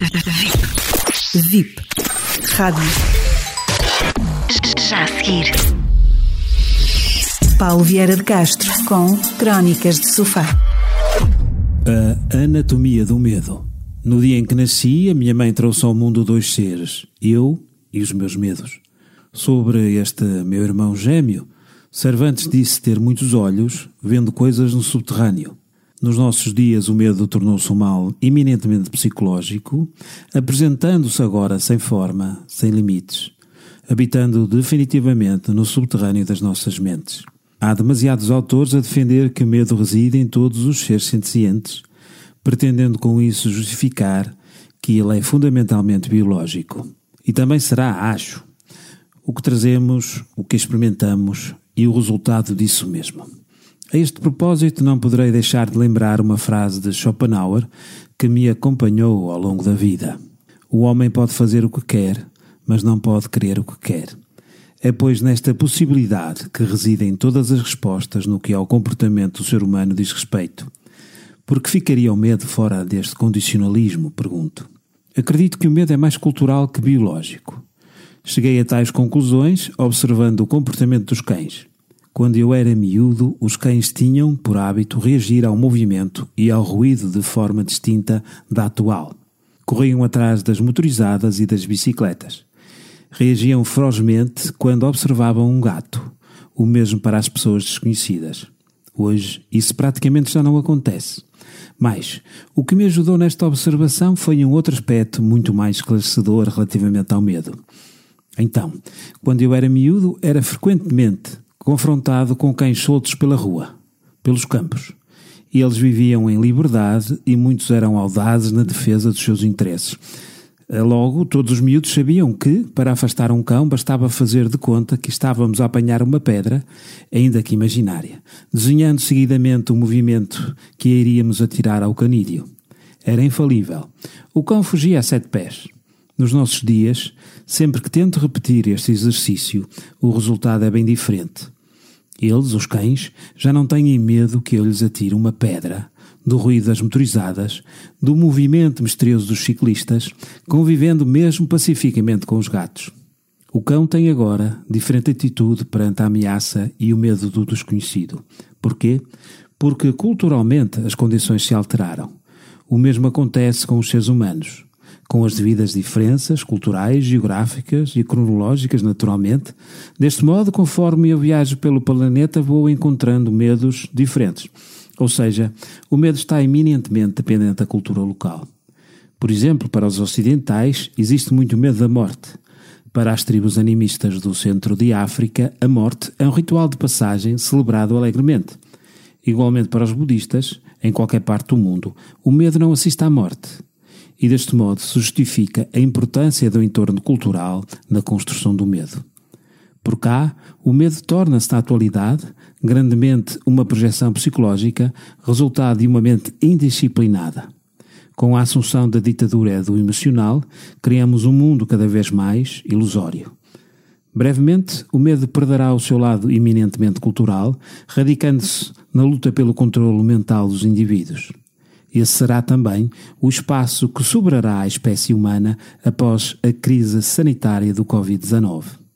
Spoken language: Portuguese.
VIP. VIP. Rádio. Já a seguir. Paulo Vieira de Castro com Crónicas de Sofá. A anatomia do medo. No dia em que nasci, a minha mãe trouxe ao mundo dois seres, eu e os meus medos. Sobre este meu irmão gêmeo, Cervantes disse ter muitos olhos, vendo coisas no subterrâneo. Nos nossos dias, o medo tornou-se um mal eminentemente psicológico, apresentando-se agora sem forma, sem limites, habitando definitivamente no subterrâneo das nossas mentes. Há demasiados autores a defender que o medo reside em todos os seres sencientes, pretendendo com isso justificar que ele é fundamentalmente biológico. E também será, acho, o que trazemos, o que experimentamos e o resultado disso mesmo. A este propósito, não poderei deixar de lembrar uma frase de Schopenhauer que me acompanhou ao longo da vida. O homem pode fazer o que quer, mas não pode querer o que quer. É, pois, nesta possibilidade que residem todas as respostas no que ao comportamento do ser humano diz respeito. Por que ficaria o medo fora deste condicionalismo? Pergunto. Acredito que o medo é mais cultural que biológico. Cheguei a tais conclusões observando o comportamento dos cães. Quando eu era miúdo, os cães tinham, por hábito, reagir ao movimento e ao ruído de forma distinta da atual. Corriam atrás das motorizadas e das bicicletas. Reagiam ferozmente quando observavam um gato, o mesmo para as pessoas desconhecidas. Hoje, isso praticamente já não acontece. Mas, o que me ajudou nesta observação foi um outro aspecto muito mais esclarecedor relativamente ao medo. Então, quando eu era miúdo, era frequentemente confrontado com cães soltos pela rua, pelos campos. Eles viviam em liberdade e muitos eram audazes na defesa dos seus interesses. Eh, logo, todos os miúdos sabiam que, para afastar um cão, bastava fazer de conta que estávamos a apanhar uma pedra, ainda que imaginária, desenhando seguidamente o movimento que iríamos atirar ao canídeo. Era infalível. O cão fugia a sete pés. Nos nossos dias, sempre que tento repetir este exercício, o resultado é bem diferente. Eles, os cães, já não têm medo que eu lhes atire uma pedra, do ruído das motorizadas, do movimento misterioso dos ciclistas, convivendo mesmo pacificamente com os gatos. O cão tem agora diferente atitude perante a ameaça e o medo do desconhecido. Porquê? Porque culturalmente as condições se alteraram. O mesmo acontece com os seres humanos com as devidas diferenças culturais, geográficas e cronológicas, naturalmente. Deste modo, conforme eu viajo pelo planeta, vou encontrando medos diferentes. Ou seja, o medo está eminentemente dependente da cultura local. Por exemplo, para os ocidentais, existe muito medo da morte. Para as tribos animistas do centro de África, a morte é um ritual de passagem celebrado alegremente. Igualmente para os budistas, em qualquer parte do mundo, o medo não assiste à morte, e deste modo se justifica a importância do entorno cultural na construção do medo. Por cá, o medo torna-se na atualidade grandemente uma projeção psicológica, resultado de uma mente indisciplinada. Com a assunção da ditadura do emocional, criamos um mundo cada vez mais ilusório. Brevemente, o medo perderá o seu lado eminentemente cultural, radicando-se na luta pelo controle mental dos indivíduos. Esse será também o espaço que sobrará à espécie humana após a crise sanitária do Covid-19.